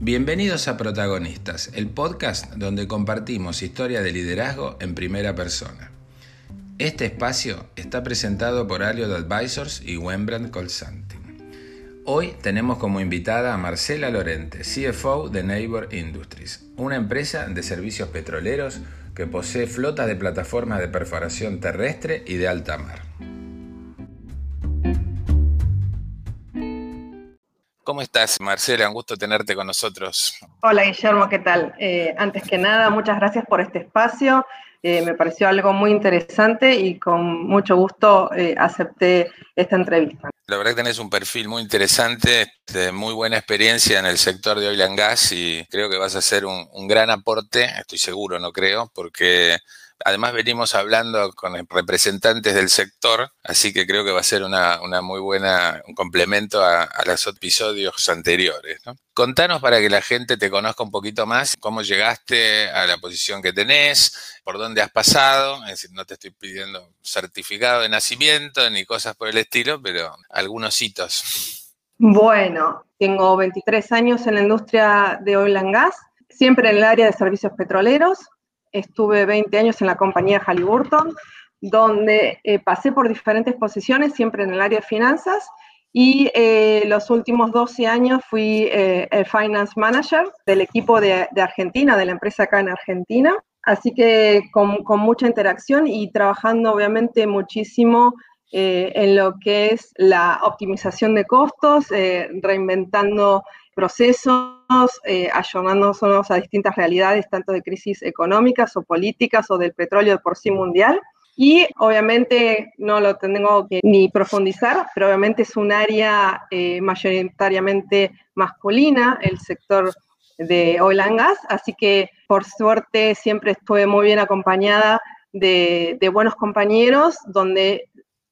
Bienvenidos a Protagonistas, el podcast donde compartimos historia de liderazgo en primera persona. Este espacio está presentado por Aliot Advisors y Wembrandt Consulting. Hoy tenemos como invitada a Marcela Lorente, CFO de Neighbor Industries, una empresa de servicios petroleros que posee flotas de plataformas de perforación terrestre y de alta mar. ¿Cómo estás, Marcela? Un gusto tenerte con nosotros. Hola, Guillermo, ¿qué tal? Eh, antes que nada, muchas gracias por este espacio. Eh, me pareció algo muy interesante y con mucho gusto eh, acepté esta entrevista. La verdad que tenés un perfil muy interesante, este, muy buena experiencia en el sector de oil and gas y creo que vas a hacer un, un gran aporte, estoy seguro, no creo, porque Además venimos hablando con representantes del sector, así que creo que va a ser una, muy buena, un complemento a, los episodios anteriores. Contanos para que la gente te conozca un poquito más, cómo llegaste a la posición que tenés, por dónde has pasado, es decir, no te estoy pidiendo certificado de nacimiento ni cosas por el estilo, pero algunos hitos. Bueno, tengo 23 años en la industria de oil and gas, siempre en el área de servicios petroleros, estuve 20 años en la compañía Halliburton, donde eh, pasé por diferentes posiciones, siempre en el área de finanzas, y eh, los últimos 12 años fui eh, el Finance Manager del equipo de, Argentina, de la empresa acá en Argentina. Así que con, con mucha interacción y trabajando obviamente muchísimo en lo que es la optimización de costos, reinventando procesos, eh, a distintas realidades, tanto de crisis económicas o políticas o del petróleo de por sí mundial. Y obviamente no lo tengo que ni profundizar, pero obviamente es un área eh, mayoritariamente masculina, el sector de oil and gas, así que por suerte siempre estuve muy bien acompañada de, buenos compañeros, donde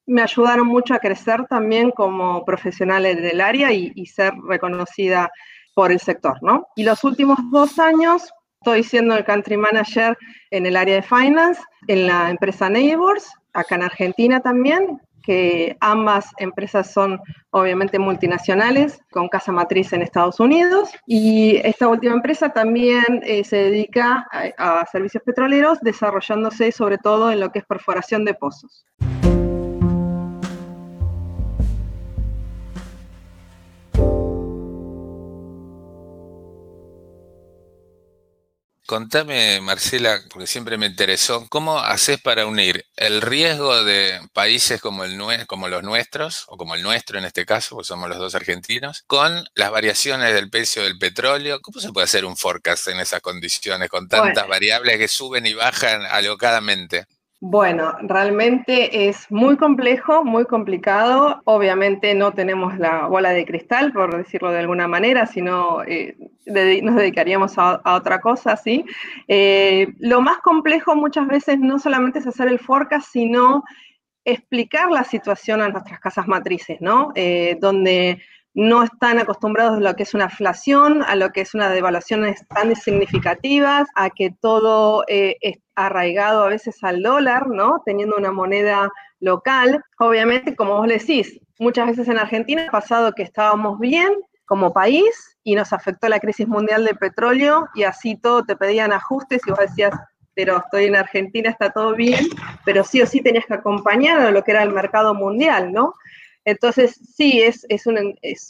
me ayudaron mucho a crecer también como profesional en el área y, ser reconocida por el sector, ¿no? Y los últimos dos años estoy siendo el country manager en el área de finance en la empresa Neighbors, acá en Argentina también, que ambas empresas son obviamente multinacionales, con casa matriz en Estados Unidos. Y esta última empresa también eh, se dedica a servicios petroleros, desarrollándose sobre todo en lo que es perforación de pozos. Contame, Marcela, porque siempre me interesó, ¿cómo haces para unir el riesgo de países como, el, como los nuestros, o como el nuestro en este caso, porque somos los dos argentinos, con las variaciones del precio del petróleo? ¿Cómo se puede hacer un forecast en esas condiciones, con tantas variables que suben y bajan alocadamente? Bueno, realmente es muy complejo, muy complicado. Obviamente no tenemos la bola de cristal, por decirlo de alguna manera, sino eh, nos dedicaríamos a, otra cosa, ¿sí? Eh, lo más complejo muchas veces no solamente es hacer el forecast, sino explicar la situación a nuestras casas matrices, ¿no? Eh, donde no están acostumbrados a lo que es una inflación, a lo que es una devaluación tan significativas, a que todo eh, arraigado a veces al dólar, ¿no? Teniendo una moneda local. Obviamente, como vos decís, muchas veces en Argentina ha pasado que estábamos bien como país y nos afectó la crisis mundial del petróleo y así todo te pedían ajustes y vos decías, pero estoy en Argentina, está todo bien, pero sí o sí tenías que acompañar a lo que era el mercado mundial, ¿no? Entonces, sí, es,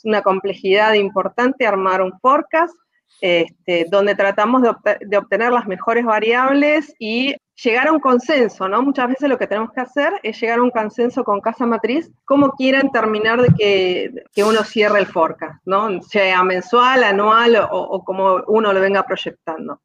una, complejidad importante armar un forecast este, donde tratamos de, obtener las mejores variables y llegar a un consenso, ¿no? Muchas veces lo que tenemos que hacer es llegar a un consenso con casa matriz, cómo quieren terminar de que, uno cierre el forecast, ¿no? Sea mensual, anual o como uno lo venga proyectando.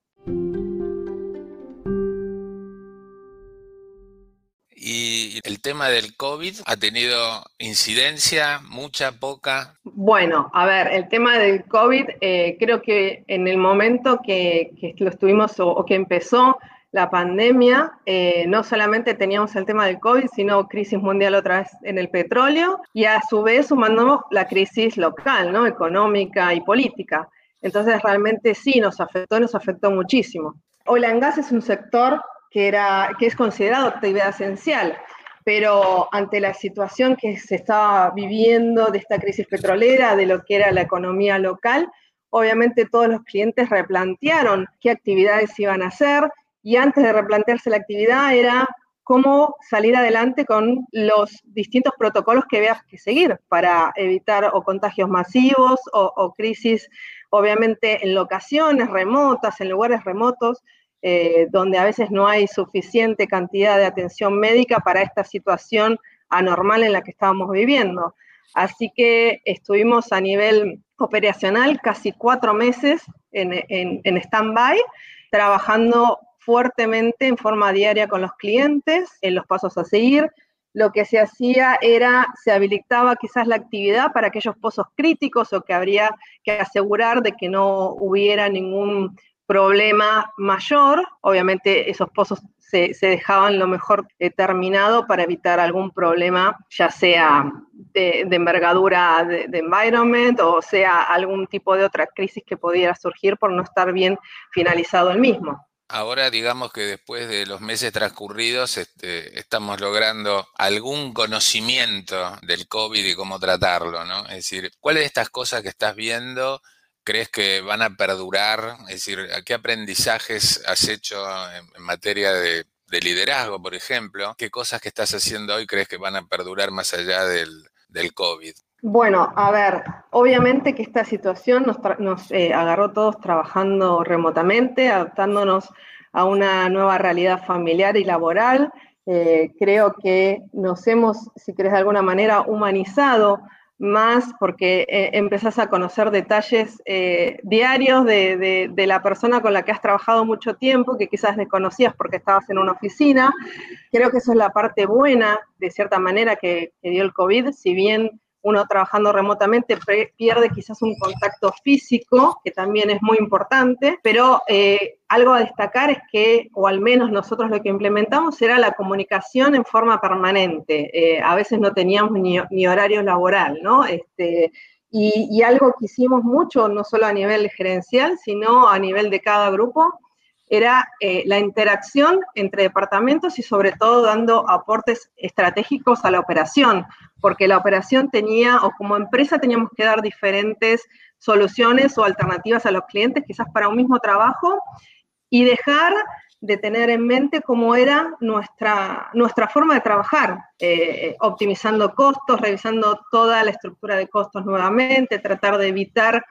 Y el tema del COVID ha tenido incidencia, mucha, poca. Bueno, a ver, el tema del COVID, eh, creo que en el momento que, lo estuvimos o, que empezó la pandemia, eh, no solamente teníamos el tema del COVID, sino crisis mundial otra vez en el petróleo y a su vez sumando la crisis local, ¿no? Económica y política. Entonces realmente sí nos afectó, nos afectó muchísimo. Oil and Gas es un sector que, era, que es considerado actividad esencial, pero ante la situación que se estaba viviendo de esta crisis petrolera, de lo que era la economía local, obviamente todos los clientes replantearon qué actividades iban a hacer y antes de replantearse la actividad era cómo salir adelante con los distintos protocolos que veas que seguir para evitar o contagios masivos o, crisis, obviamente en locaciones remotas, en lugares remotos, eh, donde a veces no hay suficiente cantidad de atención médica para esta situación anormal en la que estábamos viviendo. Así que estuvimos a nivel operacional casi cuatro meses en, en stand-by, trabajando fuertemente en forma diaria con los clientes, en los pasos a seguir. Lo que se hacía era, se habilitaba quizás la actividad para aquellos pozos críticos o que habría que asegurar de que no hubiera ningún problema mayor. Obviamente esos pozos se, dejaban lo mejor terminado para evitar algún problema, ya sea de, envergadura de, de, environment o sea algún tipo de otra crisis que pudiera surgir por no estar bien finalizado el mismo. Ahora digamos que después de los meses transcurridos este, estamos logrando algún conocimiento del COVID y cómo tratarlo, ¿no? Es decir, ¿cuáles de estas cosas que estás viendo crees que van a perdurar? Es decir, ¿qué aprendizajes has hecho en, materia de, liderazgo, por ejemplo? ¿Qué cosas que estás haciendo hoy crees que van a perdurar más allá del, COVID? Bueno, a ver, obviamente que esta situación nos, eh, agarró todos trabajando remotamente, adaptándonos a una nueva realidad familiar y laboral. Eh, creo que nos hemos, si querés de alguna manera, humanizado más porque eh, empezás a conocer detalles eh, diarios de, la persona con la que has trabajado mucho tiempo, que quizás desconocías porque estabas en una oficina. Creo que eso es la parte buena, de cierta manera, que, que dio el COVID, si bien uno trabajando remotamente pierde quizás un contacto físico, que también es muy importante, pero eh, algo a destacar es que, o al menos nosotros lo que implementamos era la comunicación en forma permanente. Eh, a veces no teníamos ni, horario laboral, ¿no? Este, y, algo que hicimos mucho, no solo a nivel gerencial, sino a nivel de cada grupo, era eh, la interacción entre departamentos y sobre todo dando aportes estratégicos a la operación, porque la operación tenía, o como empresa teníamos que dar diferentes soluciones o alternativas a los clientes, quizás para un mismo trabajo, y dejar de tener en mente cómo era nuestra, nuestra forma de trabajar, eh, optimizando costos, revisando toda la estructura de costos nuevamente, tratar de evitar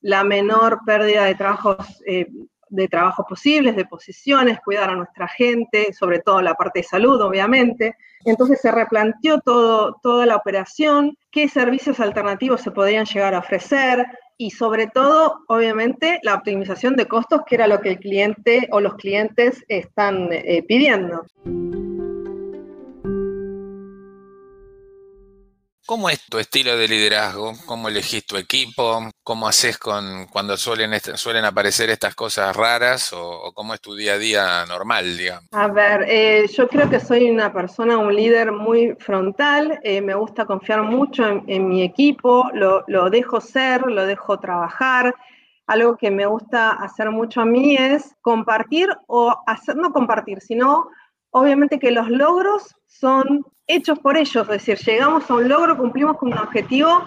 la menor pérdida de trabajos eh, de trabajo posibles, de posiciones, cuidar a nuestra gente, sobre todo la parte de salud, obviamente. Entonces se replanteó todo, toda la operación, qué servicios alternativos se podían llegar a ofrecer y sobre todo, obviamente, la optimización de costos, que era lo que el cliente o los clientes están eh, pidiendo. ¿Cómo es tu estilo de liderazgo? ¿Cómo elegís tu equipo? ¿Cómo haces con cuando suelen, suelen aparecer estas cosas raras? O, cómo es tu día a día normal, digamos? A ver, eh, yo creo que soy una persona, un líder muy frontal. Eh, me gusta confiar mucho en, mi equipo. Lo, lo, dejo ser, lo dejo trabajar. Algo que me gusta hacer mucho a mí es compartir o hacer, no compartir, sino obviamente que los logros son hechos por ellos, es decir, llegamos a un logro, cumplimos con un objetivo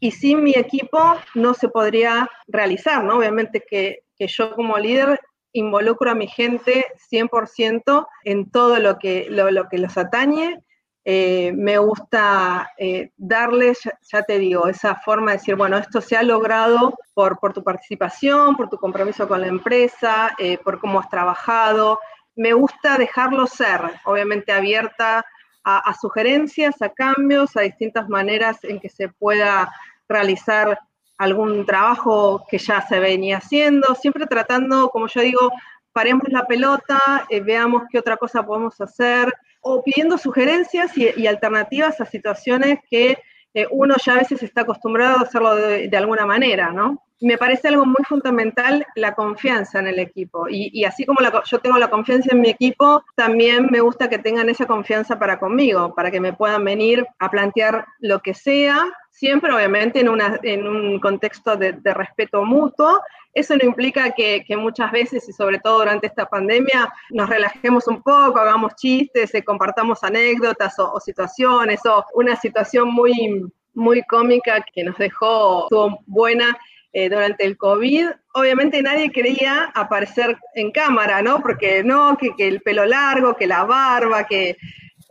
y sin mi equipo no se podría realizar, ¿no? Obviamente que, yo como líder involucro a mi gente 100% en todo lo que, lo, que los atañe. Eh, me gusta eh, darles, ya, te digo, esa forma de decir, bueno, esto se ha logrado por, por tu participación, por tu compromiso con la empresa, eh, por cómo has trabajado, me gusta dejarlo ser, obviamente abierta a, sugerencias, a cambios, a distintas maneras en que se pueda realizar algún trabajo que ya se venía haciendo, siempre tratando, como yo digo, paremos la pelota, eh, veamos qué otra cosa podemos hacer, o pidiendo sugerencias y, alternativas a situaciones que eh, uno ya a veces está acostumbrado a hacerlo de alguna manera, ¿no? me parece algo muy fundamental la confianza en el equipo. Y, así como yo tengo la confianza en mi equipo, también me gusta que tengan esa confianza para conmigo, para que me puedan venir a plantear lo que sea, siempre obviamente en, una, en un contexto de, respeto mutuo. Eso no implica que, muchas veces, y sobre todo durante esta pandemia, nos relajemos un poco, hagamos chistes, eh, compartamos anécdotas o, situaciones, o una situación muy muy cómica que nos dejó, buena, eh, durante el COVID, obviamente nadie quería aparecer en cámara, ¿no? Porque no, que, el pelo largo, que la barba, que,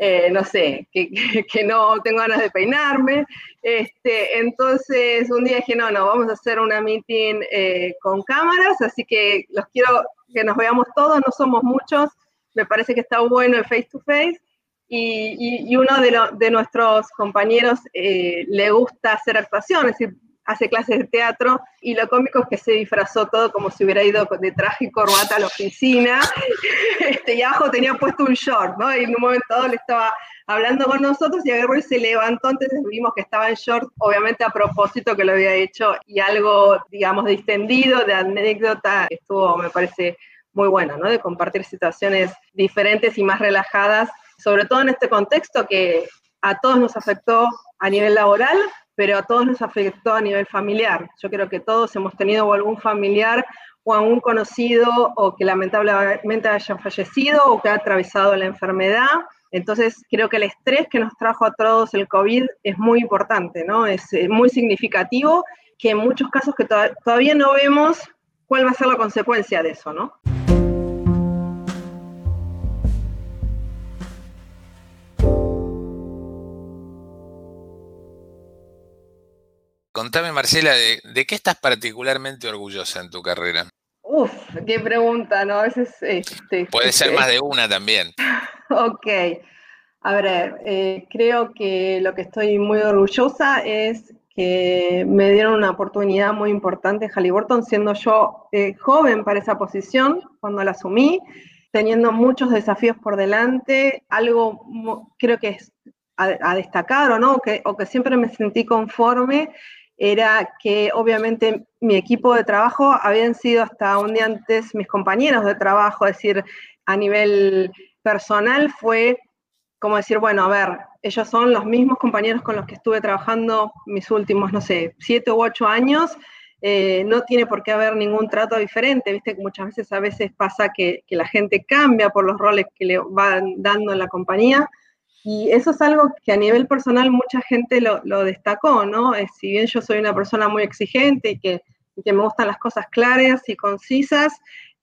eh, no sé, que, no tengo ganas de peinarme. Este, entonces un día dije, no, no, vamos a hacer una meeting eh, con cámaras, así que los quiero que nos veamos todos, no somos muchos, me parece que está bueno el face to face. Y, uno de, de, nuestros compañeros le gusta hacer actuación, es decir, hace clases de teatro y lo cómico es que se disfrazó todo como si hubiera ido de traje y corbata a la oficina este, y abajo tenía puesto un short, ¿no? Y en un momento dado le estaba hablando con nosotros y agarró y se levantó, entonces vimos que estaba en short, obviamente a propósito que lo había hecho y algo, digamos, distendido, de anécdota, estuvo, me parece, muy bueno, ¿no? De compartir situaciones diferentes y más relajadas, sobre todo en este contexto que a todos nos afectó a nivel laboral, pero a todos nos afectó a nivel familiar. Yo creo que todos hemos tenido algún familiar o algún conocido o que lamentablemente haya fallecido o que ha atravesado la enfermedad. Entonces, creo que el estrés que nos trajo a todos el COVID es muy importante, ¿no? Es eh, muy significativo que en muchos casos que todavía no vemos cuál va a ser la consecuencia de eso, ¿no? Contame, Marcela, de, qué estás particularmente orgullosa en tu carrera? Uf, qué pregunta, ¿no? A veces... Este, Puede ser más de una también. ok. A ver, eh, creo que lo que estoy muy orgullosa es que me dieron una oportunidad muy importante en Halliburton, siendo yo eh, joven para esa posición cuando la asumí, teniendo muchos desafíos por delante, algo creo que es a, destacar o no, que, o que siempre me sentí conforme era que obviamente mi equipo de trabajo habían sido hasta un día antes mis compañeros de trabajo, es decir, a nivel personal fue como decir, bueno, a ver, ellos son los mismos compañeros con los que estuve trabajando mis últimos, no sé, siete u ocho años, eh, no tiene por qué haber ningún trato diferente, viste que muchas veces a veces pasa que, que la gente cambia por los roles que le van dando en la compañía, y eso es algo que a nivel personal mucha gente lo, destacó, ¿no? si bien yo soy una persona muy exigente y que, me gustan las cosas claras y concisas,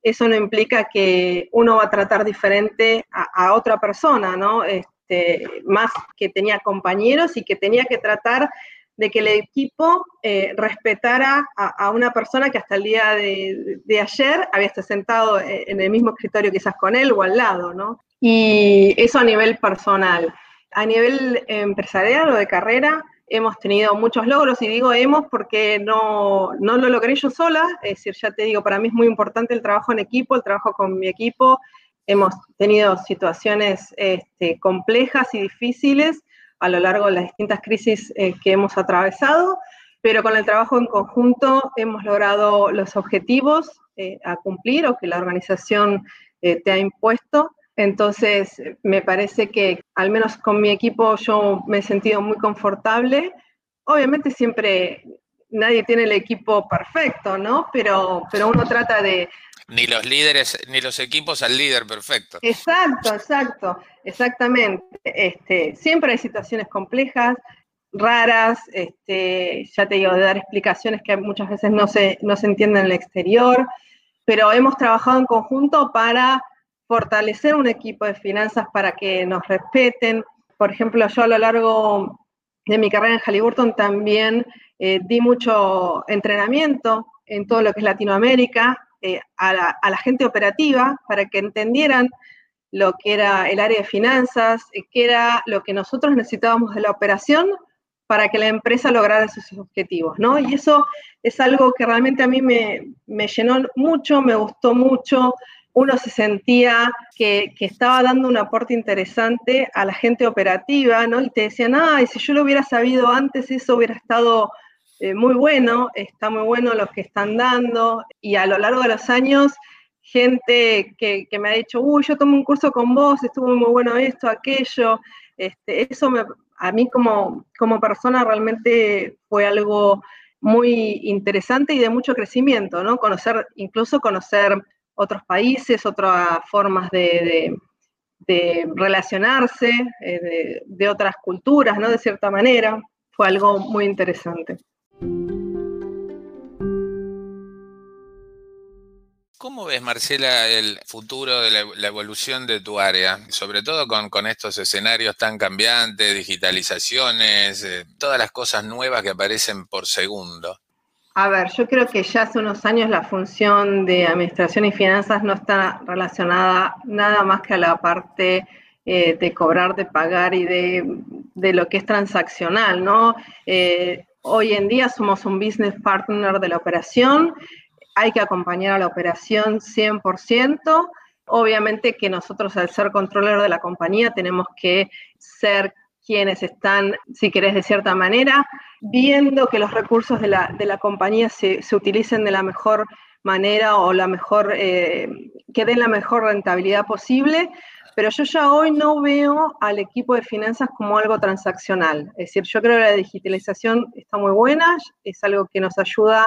eso no implica que uno va a tratar diferente a, otra persona, ¿no? Este, más que tenía compañeros y que tenía que tratar de que el equipo eh, respetara a, una persona que hasta el día de, de, ayer había estado sentado eh, en el mismo escritorio quizás con él o al lado, ¿no? Y eso a nivel personal. A nivel empresarial o de carrera, hemos tenido muchos logros, y digo hemos porque no, no lo logré yo sola, es decir, ya te digo, para mí es muy importante el trabajo en equipo, el trabajo con mi equipo. Hemos tenido situaciones este, complejas y difíciles a lo largo de las distintas crisis eh, que hemos atravesado, pero con el trabajo en conjunto hemos logrado los objetivos eh, a cumplir o que la organización eh, te ha impuesto entonces, me parece que al menos con mi equipo yo me he sentido muy confortable. Obviamente siempre nadie tiene el equipo perfecto, ¿no? Pero, pero uno trata de... Ni los líderes, ni los equipos al líder perfecto. Exacto, exacto, exactamente. Este, siempre hay situaciones complejas, raras, este, ya te digo, de dar explicaciones que muchas veces no se, no se entienden en el exterior, pero hemos trabajado en conjunto para fortalecer un equipo de finanzas para que nos respeten. Por ejemplo, yo a lo largo de mi carrera en Halliburton también eh, di mucho entrenamiento en todo lo que es Latinoamérica eh, a, la, gente operativa para que entendieran lo que era el área de finanzas, eh, qué era lo que nosotros necesitábamos de la operación para que la empresa lograra sus objetivos, ¿no? Y eso es algo que realmente a mí me, me llenó mucho, me gustó mucho, uno se sentía que, estaba dando un aporte interesante a la gente operativa, ¿no? Y te decían, ah, si yo lo hubiera sabido antes, eso hubiera estado eh, muy bueno, está muy bueno lo que están dando. Y a lo largo de los años, gente que, me ha dicho, uy, yo tomé un curso con vos, estuvo muy bueno esto, aquello. Este, eso a mí como, como persona realmente fue algo muy interesante y de mucho crecimiento, ¿no? Conocer, incluso conocer otros países, otras formas de, relacionarse, eh, de, otras culturas, ¿no? De cierta manera, fue algo muy interesante. ¿Cómo ves, Marcela, el futuro de la, evolución de tu área? Sobre todo con, estos escenarios tan cambiantes, digitalizaciones, eh, todas las cosas nuevas que aparecen por segundo. A ver, yo creo que ya hace unos años la función de administración y finanzas no está relacionada nada más que a la parte eh, de cobrar, de pagar y de, lo que es transaccional, ¿no? Eh, hoy en día somos un business partner de la operación, hay que acompañar a la operación 100%. Obviamente que nosotros al ser controlador de la compañía tenemos que ser quienes están, si querés, de cierta manera, viendo que los recursos de la, compañía se, utilicen de la mejor manera o la mejor, eh, que den la mejor rentabilidad posible, pero yo ya hoy no veo al equipo de finanzas como algo transaccional. Es decir, yo creo que la digitalización está muy buena, es algo que nos ayuda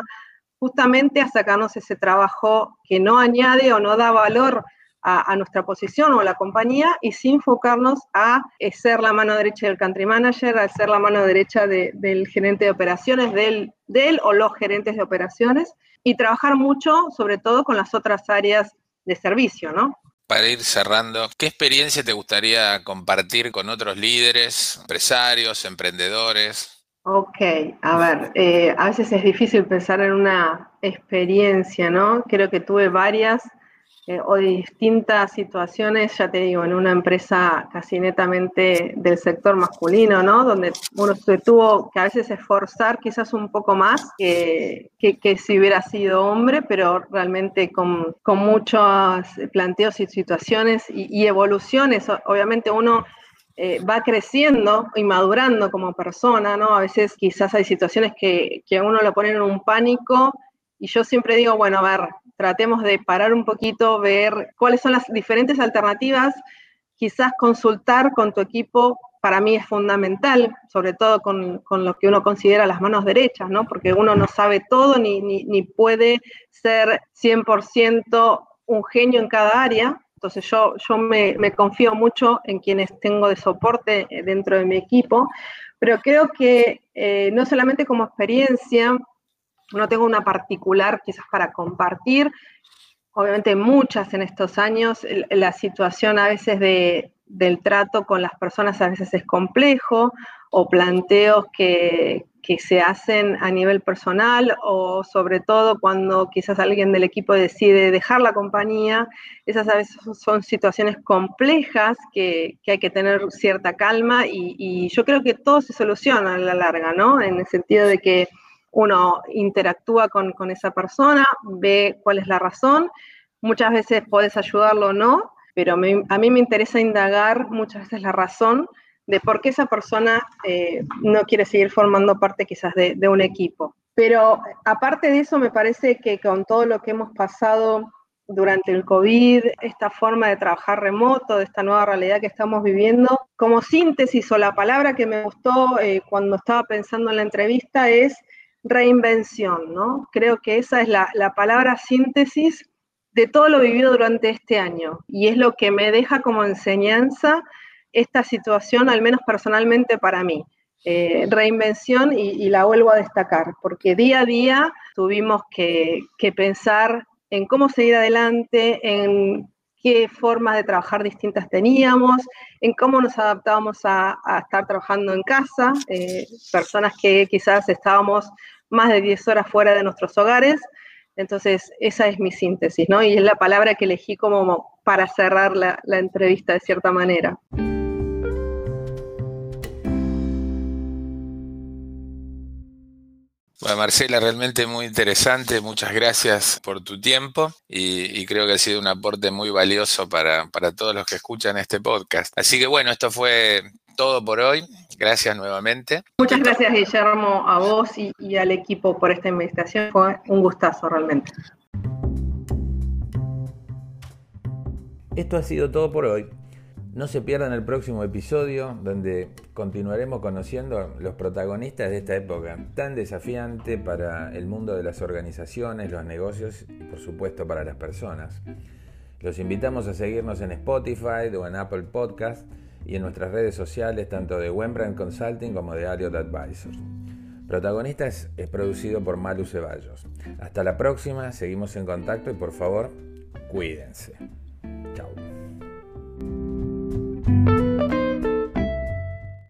justamente a sacarnos ese trabajo que no añade o no da valor a, nuestra posición o a la compañía y sin enfocarnos a eh, ser la mano derecha del country manager, a ser la mano derecha del gerente de operaciones, del, del o los gerentes de operaciones y trabajar mucho, sobre todo con las otras áreas de servicio, ¿no? Para ir cerrando, ¿qué experiencia te gustaría compartir con otros líderes, empresarios, emprendedores? Ok, a ver, eh, a veces es difícil pensar en una experiencia, ¿no? Creo que tuve varias eh, o distintas situaciones, ya te digo, en una empresa casi netamente del sector masculino, ¿no? Donde uno se tuvo que a veces esforzar quizás un poco más que, que, si hubiera sido hombre, pero realmente con, con muchos planteos y situaciones y, evoluciones. Obviamente uno eh, va creciendo y madurando como persona, ¿no? A veces quizás hay situaciones que, que a uno lo ponen en un pánico y yo siempre digo, bueno, a ver, tratemos de parar un poquito, ver cuáles son las diferentes alternativas, quizás consultar con tu equipo para mí es fundamental, sobre todo con, lo que uno considera las manos derechas, ¿no? Porque uno no sabe todo ni, ni, puede ser 100% un genio en cada área. Entonces yo, yo me, confío mucho en quienes tengo de soporte eh, dentro de mi equipo, pero creo que eh, no solamente como experiencia, no tengo una particular quizás para compartir, obviamente muchas en estos años, la situación a veces de, del trato con las personas a veces es complejo, o planteos que, que, se hacen a nivel personal, o sobre todo cuando quizás alguien del equipo decide dejar la compañía, esas a veces son situaciones complejas que, que hay que tener cierta calma y, y, yo creo que todo se soluciona a la larga, ¿no? En el sentido de que uno interactúa con, esa persona, ve cuál es la razón, muchas veces puedes ayudarlo o no, pero a mí me interesa indagar muchas veces la razón de por qué esa persona eh, no quiere seguir formando parte quizás de, de, un equipo. Pero aparte de eso, me parece que con todo lo que hemos pasado durante el COVID, esta forma de trabajar remoto, de esta nueva realidad que estamos viviendo, como síntesis o la palabra que me gustó eh, cuando estaba pensando en la entrevista es reinvención, ¿no? Creo que esa es la, palabra síntesis de todo lo vivido durante este año y es lo que me deja como enseñanza esta situación, al menos personalmente para mí. Eh, reinvención y, la vuelvo a destacar, porque día a día tuvimos que, pensar en cómo seguir adelante, en qué formas de trabajar distintas teníamos, en cómo nos adaptábamos a, estar trabajando en casa, eh, personas que quizás estábamos más de 10 horas fuera de nuestros hogares. Entonces, esa es mi síntesis, ¿no? Y es la palabra que elegí como para cerrar la, la entrevista de cierta manera. Bueno, Marcela, realmente muy interesante. Muchas gracias por tu tiempo y, creo que ha sido un aporte muy valioso para, para, todos los que escuchan este podcast. Así que bueno, esto fue todo por hoy. Gracias nuevamente. Muchas gracias, Guillermo, a vos y, al equipo por esta invitación. Fue un gustazo realmente. Esto ha sido todo por hoy. No se pierdan el próximo episodio donde continuaremos conociendo los protagonistas de esta época tan desafiante para el mundo de las organizaciones, los negocios y por supuesto para las personas. Los invitamos a seguirnos en Spotify o en Apple Podcast y en nuestras redes sociales tanto de Wembrandt Consulting como de Ariot Advisors. Protagonistas es producido por Malu Ceballos. Hasta la próxima, seguimos en contacto y por favor, cuídense.